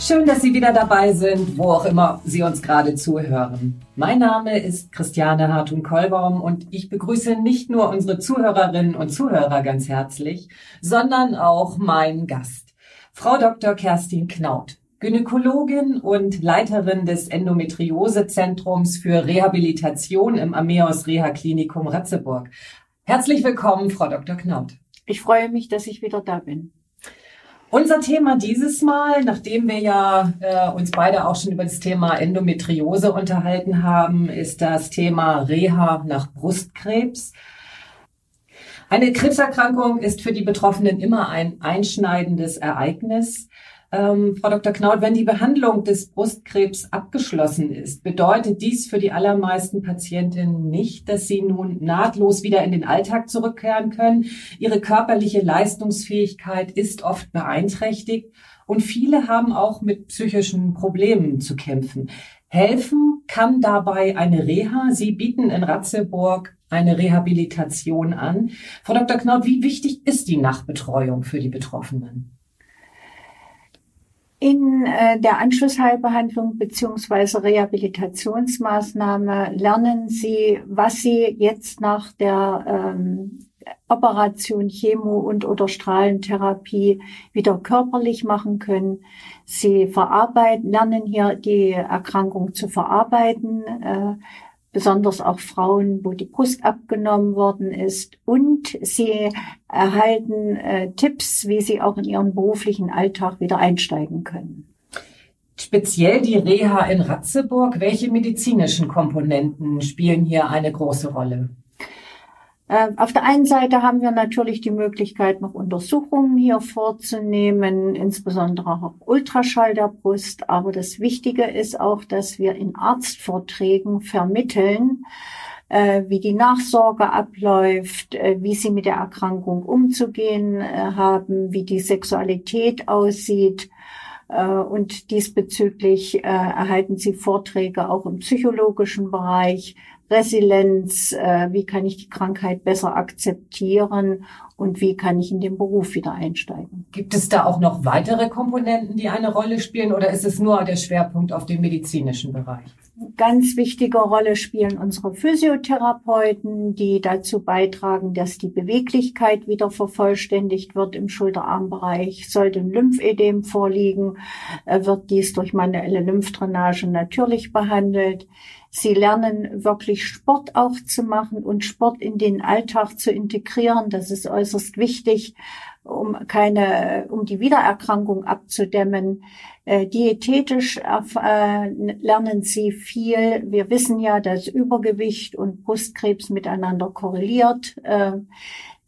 Schön, dass Sie wieder dabei sind, wo auch immer Sie uns gerade zuhören. Mein Name ist Christiane Hartung-Kollbaum und ich begrüße nicht nur unsere Zuhörerinnen und Zuhörer ganz herzlich, sondern auch meinen Gast, Frau Dr. Kerstin Knaut, Gynäkologin und Leiterin des Endometriosezentrums für Rehabilitation im Ameos Reha Klinikum Ratzeburg. Herzlich willkommen, Frau Dr. Knaut. Ich freue mich, dass ich wieder da bin. Unser Thema dieses Mal, nachdem wir ja äh, uns beide auch schon über das Thema Endometriose unterhalten haben, ist das Thema Reha nach Brustkrebs. Eine Krebserkrankung ist für die Betroffenen immer ein einschneidendes Ereignis. Ähm, Frau Dr. Knaut, wenn die Behandlung des Brustkrebs abgeschlossen ist, bedeutet dies für die allermeisten Patientinnen nicht, dass sie nun nahtlos wieder in den Alltag zurückkehren können. Ihre körperliche Leistungsfähigkeit ist oft beeinträchtigt und viele haben auch mit psychischen Problemen zu kämpfen. Helfen kann dabei eine Reha. Sie bieten in Ratzeburg eine Rehabilitation an. Frau Dr. Knaut, wie wichtig ist die Nachbetreuung für die Betroffenen? In äh, der Anschlussheilbehandlung beziehungsweise Rehabilitationsmaßnahme lernen Sie, was Sie jetzt nach der ähm, Operation, Chemo und oder Strahlentherapie wieder körperlich machen können. Sie verarbeiten, lernen hier die Erkrankung zu verarbeiten, äh, besonders auch Frauen, wo die Brust abgenommen worden ist. Und sie erhalten äh, Tipps, wie sie auch in ihren beruflichen Alltag wieder einsteigen können. Speziell die Reha in Ratzeburg, welche medizinischen Komponenten spielen hier eine große Rolle? Äh, auf der einen Seite haben wir natürlich die Möglichkeit, noch Untersuchungen hier vorzunehmen, insbesondere auch Ultraschall der Brust. Aber das Wichtige ist auch, dass wir in Arztvorträgen vermitteln, äh, wie die Nachsorge abläuft, äh, wie sie mit der Erkrankung umzugehen haben, wie die Sexualität aussieht. Und diesbezüglich erhalten Sie Vorträge auch im psychologischen Bereich, Resilienz, äh, wie kann ich die Krankheit besser akzeptieren und wie kann ich in den Beruf wieder einsteigen. Gibt es da auch noch weitere Komponenten, die eine Rolle spielen oder ist es nur der Schwerpunkt auf dem medizinischen Bereich? Ganz wichtige Rolle spielen unsere Physiotherapeuten, die dazu beitragen, dass die Beweglichkeit wieder vervollständigt wird im Schulterarmbereich. Sollte ein Lymphedem vorliegen, äh, wird dies durch manuelle Lymphdrainage natürlich behandelt. Sie lernen wirklich Sport auch zu machen und Sport in den Alltag zu integrieren. Das ist äußerst wichtig, um keine, um die Wiedererkrankung abzudämmen. Äh, diätetisch äh, lernen sie viel. Wir wissen ja, dass Übergewicht und Brustkrebs miteinander korreliert. Äh,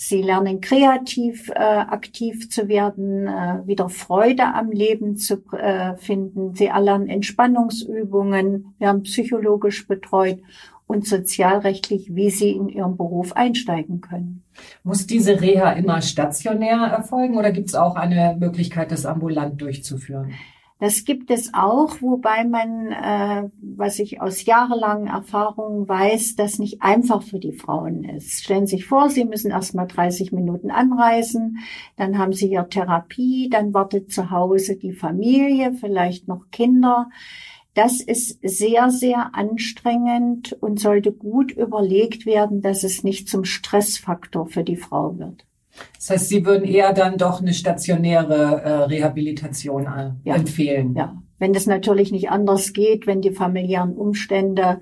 Sie lernen kreativ äh, aktiv zu werden, äh, wieder Freude am Leben zu äh, finden. Sie erlernen Entspannungsübungen, werden psychologisch betreut und sozialrechtlich, wie sie in ihrem Beruf einsteigen können. Muss diese Reha immer stationär erfolgen oder gibt es auch eine Möglichkeit, das ambulant durchzuführen? Das gibt es auch, wobei man, äh, was ich aus jahrelangen Erfahrungen weiß, das nicht einfach für die Frauen ist. Stellen Sie sich vor, Sie müssen erst mal 30 Minuten anreisen, dann haben Sie hier Therapie, dann wartet zu Hause die Familie, vielleicht noch Kinder. Das ist sehr, sehr anstrengend und sollte gut überlegt werden, dass es nicht zum Stressfaktor für die Frau wird. Das heißt, Sie würden eher dann doch eine stationäre äh, Rehabilitation äh, ja. empfehlen. Ja, wenn das natürlich nicht anders geht, wenn die familiären Umstände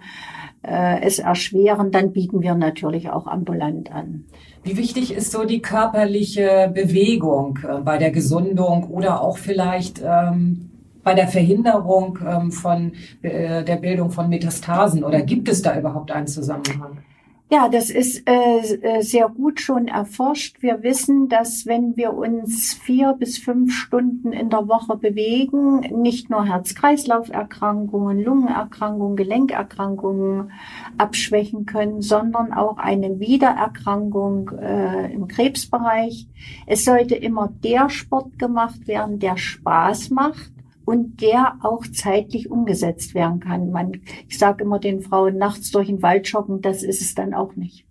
äh, es erschweren, dann bieten wir natürlich auch ambulant an. Wie wichtig ist so die körperliche Bewegung äh, bei der Gesundung oder auch vielleicht ähm, bei der Verhinderung ähm, von äh, der Bildung von Metastasen oder gibt es da überhaupt einen Zusammenhang? Ja, das ist äh, äh, sehr gut schon erforscht. Wir wissen, dass wenn wir uns vier bis fünf Stunden in der Woche bewegen, nicht nur Herz-Kreislauf-Erkrankungen, Lungenerkrankungen, Gelenkerkrankungen abschwächen können, sondern auch eine Wiedererkrankung äh, im Krebsbereich. Es sollte immer der Sport gemacht werden, der Spaß macht und der auch zeitlich umgesetzt werden kann. Man, ich sage immer den Frauen, nachts durch den Wald joggen, das ist es dann auch nicht.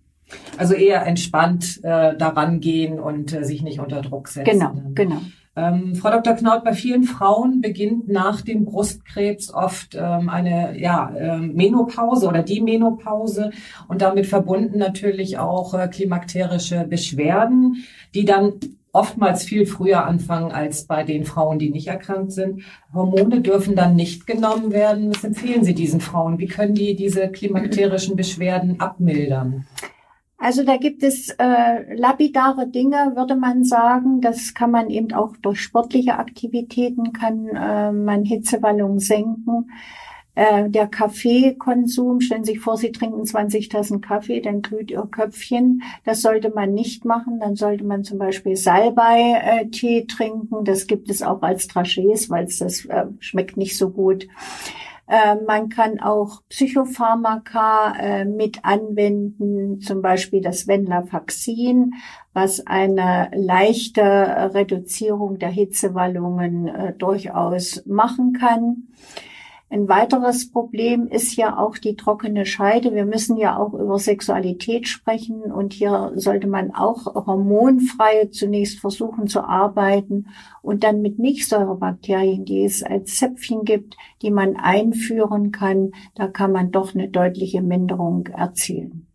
Also eher entspannt äh, daran gehen und äh, sich nicht unter Druck setzen. Genau, genau. Ähm, Frau Dr. Knaut, bei vielen Frauen beginnt nach dem Brustkrebs oft ähm, eine ja, ähm, Menopause oder die Menopause und damit verbunden natürlich auch äh, klimakterische Beschwerden, die dann oftmals viel früher anfangen als bei den Frauen, die nicht erkrankt sind. Hormone dürfen dann nicht genommen werden. Was empfehlen Sie diesen Frauen? Wie können die diese klimakterischen Beschwerden abmildern? Also da gibt es äh, lapidare Dinge, würde man sagen. Das kann man eben auch durch sportliche Aktivitäten, kann äh, man Hitzewallungen senken. Äh, der Kaffeekonsum, stellen Sie sich vor, Sie trinken 20 Tassen Kaffee, dann glüht Ihr Köpfchen. Das sollte man nicht machen. Dann sollte man zum Beispiel Salbei-Tee trinken. Das gibt es auch als Trachés, weil es das äh, schmeckt nicht so gut. Äh, man kann auch Psychopharmaka äh, mit anwenden, zum Beispiel das Venlafaxin, was eine leichte Reduzierung der Hitzewallungen äh, durchaus machen kann. Ein weiteres Problem ist ja auch die trockene Scheide. Wir müssen ja auch über Sexualität sprechen und hier sollte man auch hormonfrei zunächst versuchen zu arbeiten und dann mit Milchsäurebakterien, die es als Zäpfchen gibt, die man einführen kann, da kann man doch eine deutliche Minderung erzielen.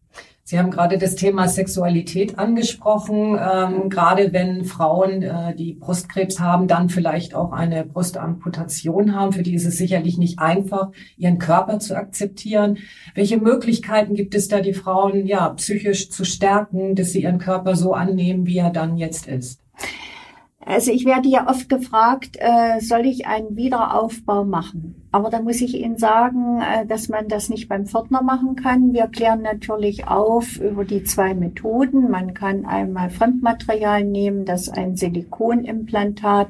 Sie haben gerade das Thema Sexualität angesprochen. Ähm, gerade wenn Frauen, äh, die Brustkrebs haben, dann vielleicht auch eine Brustamputation haben, für die ist es sicherlich nicht einfach, ihren Körper zu akzeptieren. Welche Möglichkeiten gibt es da, die Frauen ja psychisch zu stärken, dass sie ihren Körper so annehmen, wie er dann jetzt ist? Also ich werde ja oft gefragt, äh, soll ich einen Wiederaufbau machen? Aber da muss ich Ihnen sagen, äh, dass man das nicht beim Pförtner machen kann. Wir klären natürlich auf über die zwei Methoden. Man kann einmal Fremdmaterial nehmen, das ein Silikonimplantat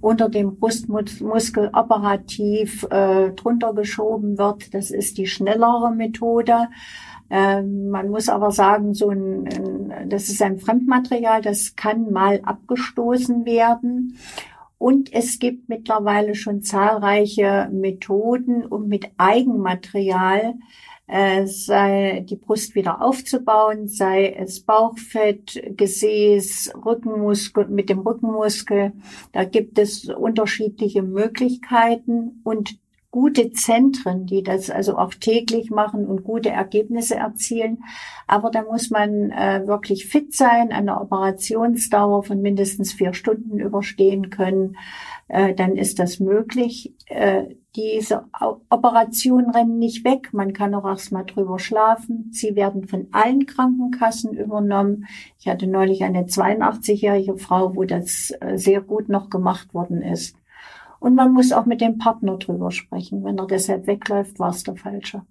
unter dem Brustmuskel operativ äh, drunter geschoben wird. Das ist die schnellere Methode. Ähm, man muss aber sagen, so ein, ein, das ist ein Fremdmaterial, das kann mal abgestoßen werden. Und es gibt mittlerweile schon zahlreiche Methoden, um mit Eigenmaterial äh, sei die Brust wieder aufzubauen, sei es Bauchfett, Gesäß, Rückenmuskel mit dem Rückenmuskel. Da gibt es unterschiedliche Möglichkeiten und gute Zentren, die das also auch täglich machen und gute Ergebnisse erzielen. Aber da muss man äh, wirklich fit sein, eine Operationsdauer von mindestens vier Stunden überstehen können. Äh, dann ist das möglich. Äh, diese Operationen rennen nicht weg. Man kann auch erstmal drüber schlafen. Sie werden von allen Krankenkassen übernommen. Ich hatte neulich eine 82-jährige Frau, wo das äh, sehr gut noch gemacht worden ist. Und man muss auch mit dem Partner drüber sprechen. Wenn er deshalb wegläuft, war es der Falsche.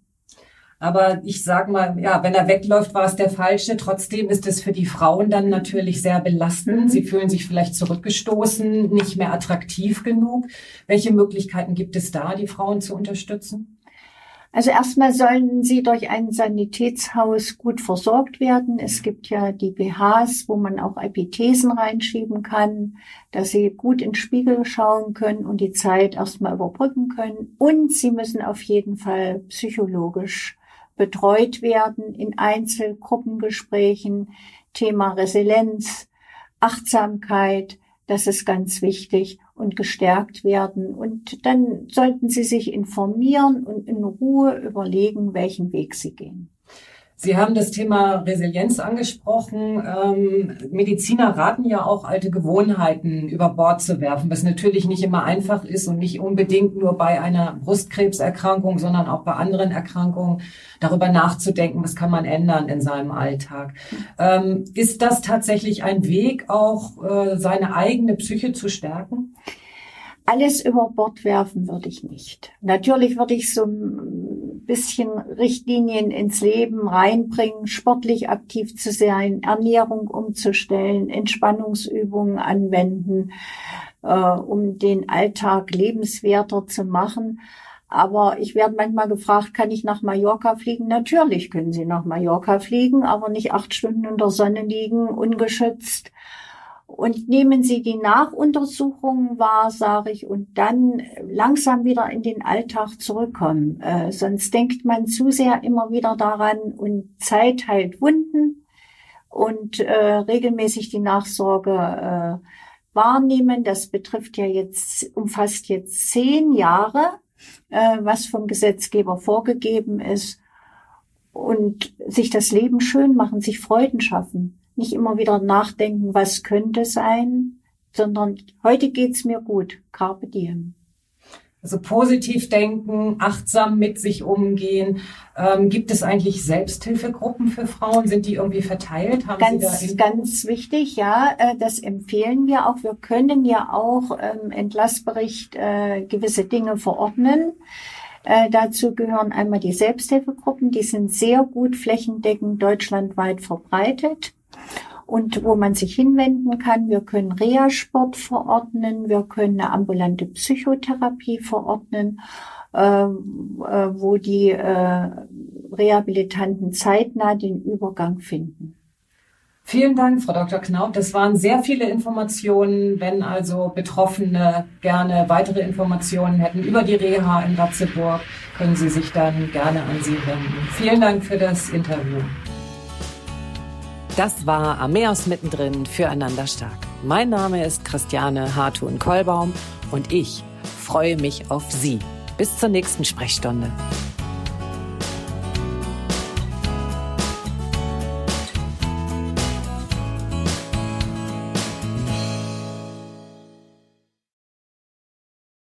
Aber ich sag mal, ja, wenn er wegläuft, war es der falsche. Trotzdem ist es für die Frauen dann natürlich sehr belastend. Mhm. Sie fühlen sich vielleicht zurückgestoßen, nicht mehr attraktiv genug. Welche Möglichkeiten gibt es da, die Frauen zu unterstützen? Also erstmal sollen sie durch ein Sanitätshaus gut versorgt werden. Es gibt ja die BHs, wo man auch Epithesen reinschieben kann, dass sie gut in den Spiegel schauen können und die Zeit erstmal überbrücken können. Und sie müssen auf jeden Fall psychologisch betreut werden in Einzelgruppengesprächen. Thema Resilienz, Achtsamkeit, das ist ganz wichtig und gestärkt werden. Und dann sollten Sie sich informieren und in Ruhe überlegen, welchen Weg Sie gehen. Sie haben das Thema Resilienz angesprochen. Ähm, Mediziner raten ja auch, alte Gewohnheiten über Bord zu werfen, was natürlich nicht immer einfach ist und nicht unbedingt nur bei einer Brustkrebserkrankung, sondern auch bei anderen Erkrankungen darüber nachzudenken, was kann man ändern in seinem Alltag. Ähm, ist das tatsächlich ein Weg, auch äh, seine eigene Psyche zu stärken? alles über Bord werfen würde ich nicht. Natürlich würde ich so bisschen Richtlinien ins Leben reinbringen, sportlich aktiv zu sein, Ernährung umzustellen, Entspannungsübungen anwenden, äh, um den Alltag lebenswerter zu machen. Aber ich werde manchmal gefragt, kann ich nach Mallorca fliegen? Natürlich können Sie nach Mallorca fliegen, aber nicht acht Stunden in der Sonne liegen, ungeschützt und nehmen Sie die Nachuntersuchungen wahr, sage ich, und dann langsam wieder in den Alltag zurückkommen. Äh, sonst denkt man zu sehr immer wieder daran und Zeit heilt Wunden und äh, regelmäßig die Nachsorge äh, wahrnehmen. Das betrifft ja jetzt, umfasst jetzt zehn Jahre, äh, was vom Gesetzgeber vorgegeben ist und sich das Leben schön machen, sich Freuden schaffen nicht immer wieder nachdenken, was könnte sein, sondern heute geht's mir gut. Carpe diem. Also positiv denken, achtsam mit sich umgehen. Ähm, gibt es eigentlich Selbsthilfegruppen für Frauen? Sind die irgendwie verteilt? Haben ganz, Sie da ganz wichtig, ja. Äh, das empfehlen wir auch. Wir können ja auch ähm, Entlassbericht äh, gewisse Dinge verordnen. Äh, dazu gehören einmal die Selbsthilfegruppen. Die sind sehr gut flächendeckend deutschlandweit verbreitet und wo man sich hinwenden kann. Wir können Reha-Sport verordnen, wir können eine ambulante Psychotherapie verordnen, äh, äh, wo die äh, Rehabilitanten zeitnah den Übergang finden. Vielen Dank, Frau Dr. Knaub. Das waren sehr viele Informationen. Wenn also Betroffene gerne weitere Informationen hätten über die Reha in Ratzeburg, können Sie sich dann gerne an Sie wenden. Vielen Dank für das Interview. Das war Ameos mittendrin füreinander stark. Mein Name ist Christiane Hartun-Kollbaum und ich freue mich auf Sie. Bis zur nächsten Sprechstunde.